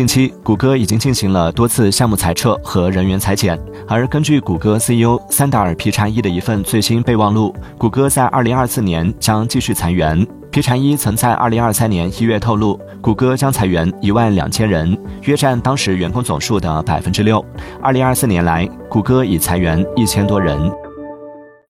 近期，谷歌已经进行了多次项目裁撤和人员裁减。而根据谷歌 CEO 三达尔·皮查伊的一份最新备忘录，谷歌在2024年将继续裁员。皮查伊曾在2023年1月透露，谷歌将裁员1万两千人，约占当时员工总数的百分之六。2024年来，谷歌已裁员一千多人。